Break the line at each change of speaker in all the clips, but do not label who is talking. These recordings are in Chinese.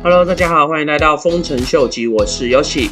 Hello，大家好，欢迎来到丰臣秀吉，我是 Yoshi。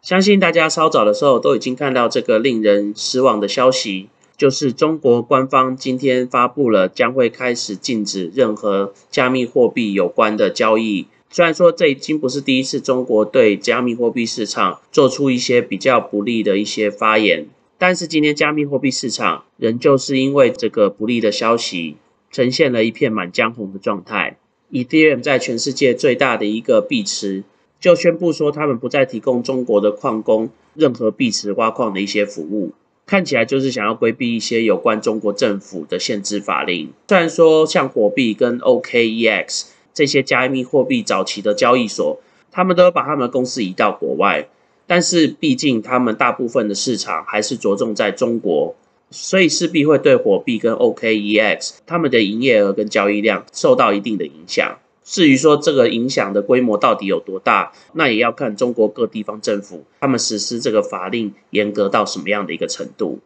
相信大家稍早的时候都已经看到这个令人失望的消息，就是中国官方今天发布了将会开始禁止任何加密货币有关的交易。虽然说这已经不是第一次中国对加密货币市场做出一些比较不利的一些发言，但是今天加密货币市场仍旧是因为这个不利的消息，呈现了一片满江红的状态。Ethereum 在全世界最大的一个币池，就宣布说他们不再提供中国的矿工任何币池挖矿的一些服务，看起来就是想要规避一些有关中国政府的限制法令。虽然说像火币跟 OKEX 这些加密货币早期的交易所，他们都把他们公司移到国外，但是毕竟他们大部分的市场还是着重在中国。所以势必会对火币跟 OKEX 他们的营业额跟交易量受到一定的影响。至于说这个影响的规模到底有多大，那也要看中国各地方政府他们实施这个法令严格到什么样的一个程度。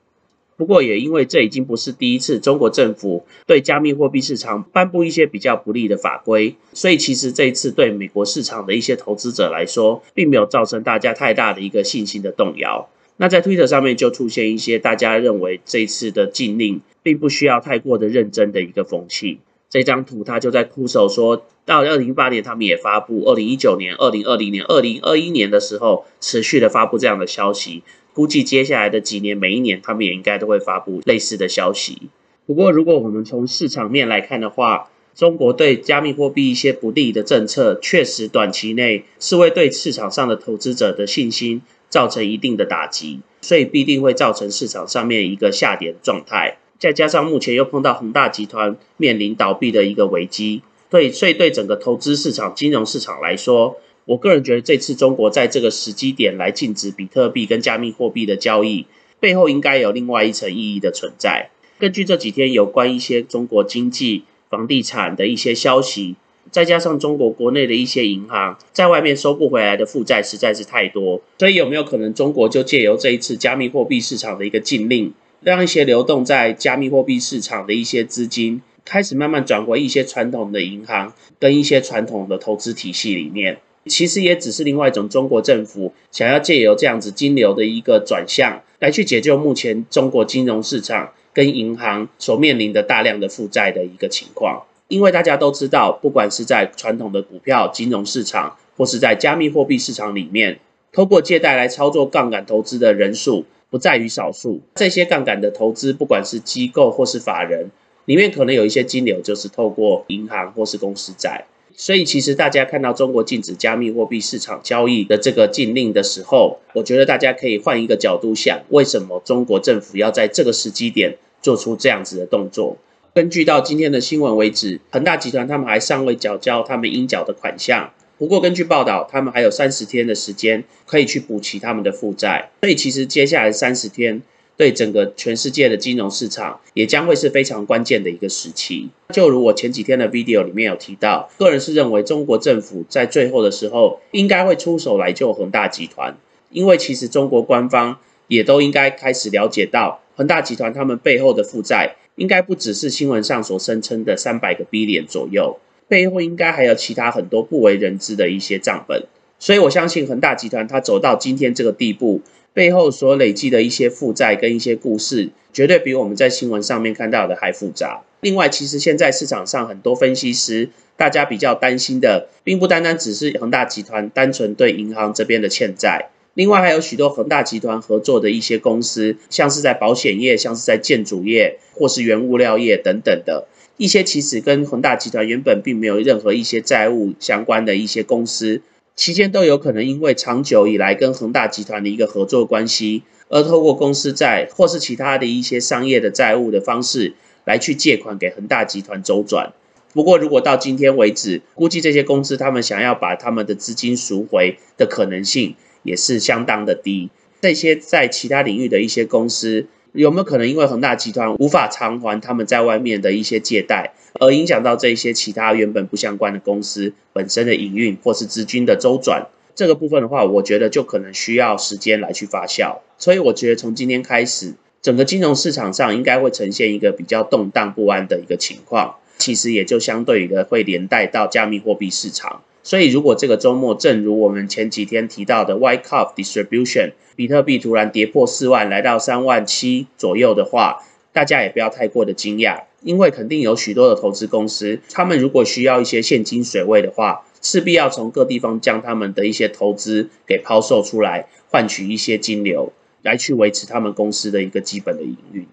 不过也因为这已经不是第一次中国政府对加密货币市场颁布一些比较不利的法规，所以其实这一次对美国市场的一些投资者来说，并没有造成大家太大的一个信心的动摇。那在 Twitter 上面就出现一些大家认为这次的禁令并不需要太过的认真的一个风气。这张图他就在哭手说，到二零一八年他们也发布，二零一九年、二零二零年、二零二一年的时候持续的发布这样的消息，估计接下来的几年每一年他们也应该都会发布类似的消息。不过如果我们从市场面来看的话，中国对加密货币一些不利的政策，确实短期内是会对市场上的投资者的信心。造成一定的打击，所以必定会造成市场上面一个下跌的状态。再加上目前又碰到恒大集团面临倒闭的一个危机，对，所以对整个投资市场、金融市场来说，我个人觉得这次中国在这个时机点来禁止比特币跟加密货币的交易，背后应该有另外一层意义的存在。根据这几天有关一些中国经济、房地产的一些消息。再加上中国国内的一些银行在外面收不回来的负债实在是太多，所以有没有可能中国就借由这一次加密货币市场的一个禁令，让一些流动在加密货币市场的一些资金开始慢慢转回一些传统的银行跟一些传统的投资体系里面？其实也只是另外一种中国政府想要借由这样子金流的一个转向，来去解救目前中国金融市场跟银行所面临的大量的负债的一个情况。因为大家都知道，不管是在传统的股票金融市场，或是在加密货币市场里面，通过借贷来操作杠杆投资的人数不在于少数。这些杠杆的投资，不管是机构或是法人，里面可能有一些金流就是透过银行或是公司债。所以，其实大家看到中国禁止加密货币市场交易的这个禁令的时候，我觉得大家可以换一个角度想：为什么中国政府要在这个时机点做出这样子的动作？根据到今天的新闻为止，恒大集团他们还尚未缴交他们应缴的款项。不过根据报道，他们还有三十天的时间可以去补齐他们的负债。所以其实接下来三十天对整个全世界的金融市场也将会是非常关键的一个时期。就如我前几天的 video 里面有提到，个人是认为中国政府在最后的时候应该会出手来救恒大集团，因为其实中国官方也都应该开始了解到恒大集团他们背后的负债。应该不只是新闻上所声称的三百个 B 点左右，背后应该还有其他很多不为人知的一些账本。所以我相信恒大集团它走到今天这个地步，背后所累积的一些负债跟一些故事，绝对比我们在新闻上面看到的还复杂。另外，其实现在市场上很多分析师，大家比较担心的，并不单单只是恒大集团单纯对银行这边的欠债。另外还有许多恒大集团合作的一些公司，像是在保险业、像是在建筑业或是原物料业等等的一些，其实跟恒大集团原本并没有任何一些债务相关的一些公司，期间都有可能因为长久以来跟恒大集团的一个合作关系，而透过公司债或是其他的一些商业的债务的方式来去借款给恒大集团周转。不过如果到今天为止，估计这些公司他们想要把他们的资金赎回的可能性。也是相当的低。这些在其他领域的一些公司，有没有可能因为恒大集团无法偿还他们在外面的一些借贷，而影响到这些其他原本不相关的公司本身的营运或是资金的周转？这个部分的话，我觉得就可能需要时间来去发酵。所以我觉得从今天开始，整个金融市场上应该会呈现一个比较动荡不安的一个情况。其实也就相对的会连带到加密货币市场。所以如果这个周末，正如我们前几天提到的 White Cup Distribution，比特币突然跌破四万，来到三万七左右的话，大家也不要太过的惊讶，因为肯定有许多的投资公司，他们如果需要一些现金水位的话，势必要从各地方将他们的一些投资给抛售出来，换取一些金流，来去维持他们公司的一个基本的营运。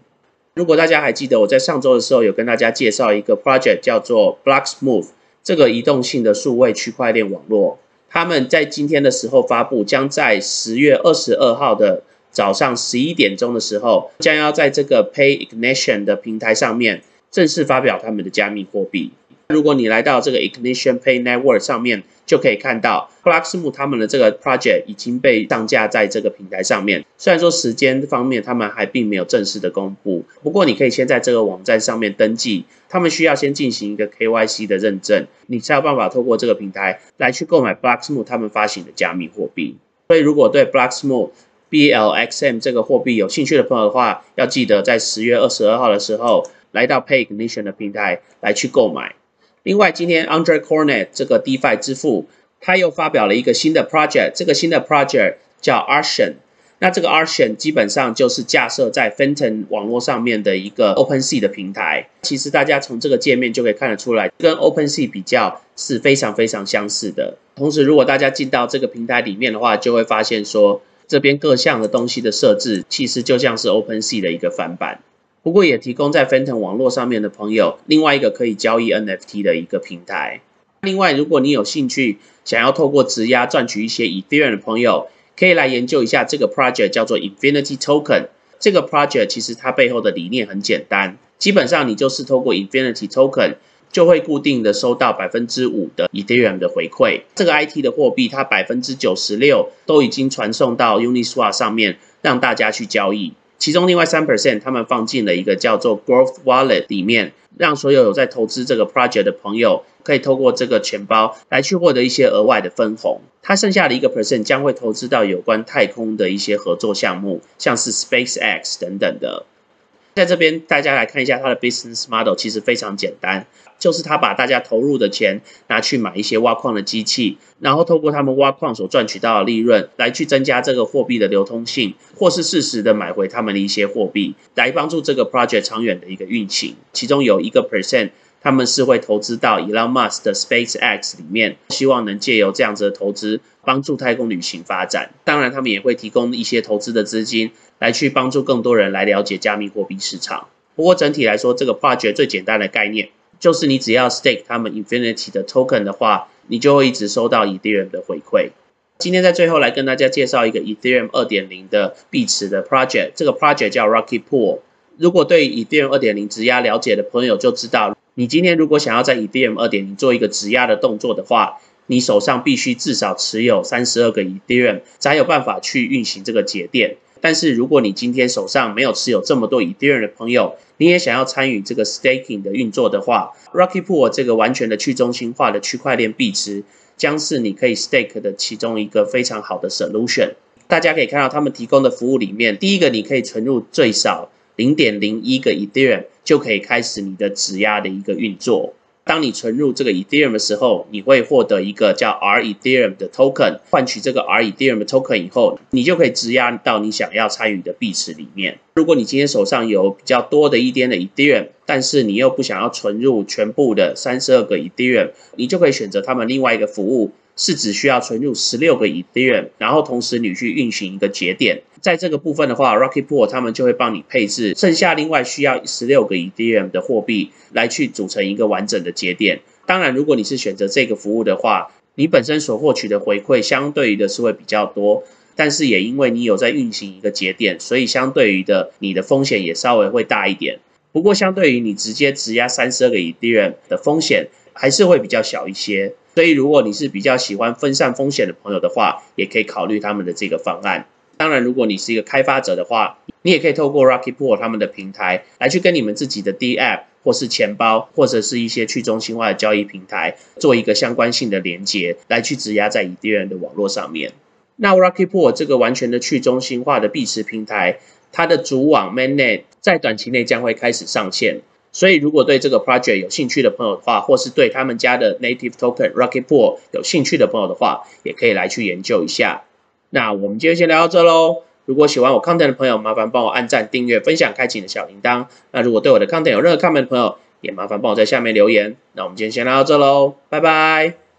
如果大家还记得，我在上周的时候有跟大家介绍一个 project 叫做 Blocksmove，这个移动性的数位区块链网络，他们在今天的时候发布，将在十月二十二号的早上十一点钟的时候，将要在这个 Pay Ignition 的平台上面正式发表他们的加密货币。如果你来到这个 Ignition Pay Network 上面，就可以看到 Blocksmove 他们的这个 project 已经被上架在这个平台上面。虽然说时间方面他们还并没有正式的公布，不过你可以先在这个网站上面登记。他们需要先进行一个 KYC 的认证，你才有办法透过这个平台来去购买 Blocksmove 他们发行的加密货币。所以如果对 Blocksmove BLXM 这个货币有兴趣的朋友的话，要记得在十月二十二号的时候来到 Pay Ignition 的平台来去购买。另外，今天 Andre Cornet 这个 DeFi 之父，他又发表了一个新的 project，这个新的 project 叫 Arsion。那这个 Arsion 基本上就是架设在 Fenton 网络上面的一个 OpenSea 的平台。其实大家从这个界面就可以看得出来，跟 OpenSea 比较是非常非常相似的。同时，如果大家进到这个平台里面的话，就会发现说，这边各项的东西的设置，其实就像是 OpenSea 的一个翻版。不过也提供在 Fenton 网络上面的朋友，另外一个可以交易 NFT 的一个平台。另外，如果你有兴趣想要透过质押赚取一些 Ethereum 的朋友，可以来研究一下这个 project 叫做 Infinity Token。这个 project 其实它背后的理念很简单，基本上你就是透过 Infinity Token 就会固定的收到百分之五的 Ethereum 的回馈。这个 IT 的货币它百分之九十六都已经传送到 Uniswap 上面，让大家去交易。其中另外三 percent，他们放进了一个叫做 Growth Wallet 里面，让所有有在投资这个 project 的朋友，可以透过这个钱包来去获得一些额外的分红。他剩下的一个 percent 将会投资到有关太空的一些合作项目，像是 SpaceX 等等的。在这边，大家来看一下它的 business model，其实非常简单，就是他把大家投入的钱拿去买一些挖矿的机器，然后透过他们挖矿所赚取到的利润，来去增加这个货币的流通性，或是适时的买回他们的一些货币，来帮助这个 project 长远的一个运行。其中有一个 percent，他们是会投资到 Elon Musk 的 SpaceX 里面，希望能借由这样子的投资，帮助太空旅行发展。当然，他们也会提供一些投资的资金。来去帮助更多人来了解加密货币市场。不过整体来说，这个 project 最简单的概念就是你只要 stake 他们 Infinity 的 token 的话，你就会一直收到 Ethereum 的回馈。今天在最后来跟大家介绍一个 Ethereum 二点零的币池的 project，这个 project 叫 Rocky Pool。如果对 Ethereum 二点零质押了解的朋友就知道，你今天如果想要在 Ethereum 二点零做一个质押的动作的话，你手上必须至少持有三十二个 Ethereum，才有办法去运行这个节点。但是如果你今天手上没有持有这么多 Ethereum 的朋友，你也想要参与这个 staking 的运作的话，Rocky Pool 这个完全的去中心化的区块链币池，将是你可以 stake 的其中一个非常好的 solution。大家可以看到他们提供的服务里面，第一个你可以存入最少零点零一个 Ethereum，就可以开始你的质押的一个运作。当你存入这个 Ethereum 的时候，你会获得一个叫 R Ethereum 的 token，换取这个 R Ethereum 的 token 以后，你就可以质押到你想要参与的币池里面。如果你今天手上有比较多的一点的 Ethereum，但是你又不想要存入全部的三十二个 Ethereum，你就可以选择他们另外一个服务。是只需要存入十六个 Ethereum，然后同时你去运行一个节点，在这个部分的话，Rocky Pool 他们就会帮你配置剩下另外需要十六个 Ethereum 的货币来去组成一个完整的节点。当然，如果你是选择这个服务的话，你本身所获取的回馈相对于的是会比较多，但是也因为你有在运行一个节点，所以相对于的你的风险也稍微会大一点。不过，相对于你直接质押三十二个 Ethereum 的风险，还是会比较小一些。所以，如果你是比较喜欢分散风险的朋友的话，也可以考虑他们的这个方案。当然，如果你是一个开发者的话，你也可以透过 Rocky Pool 他们的平台来去跟你们自己的 D App 或是钱包，或者是一些去中心化的交易平台做一个相关性的连接，来去质押在 Ethereum 的网络上面。那 Rocky Pool 这个完全的去中心化的币池平台，它的主网 Mainnet 在短期内将会开始上线。所以如果对这个 project 有兴趣的朋友的话，或是对他们家的 native token Rocket Pool 有兴趣的朋友的话，也可以来去研究一下。那我们今天先聊到这喽。如果喜欢我 content 的朋友，麻烦帮我按赞、订阅、分享、开启你的小铃铛。那如果对我的 content 有任何看法的朋友，也麻烦帮我在下面留言。那我们今天先聊到这喽，拜拜。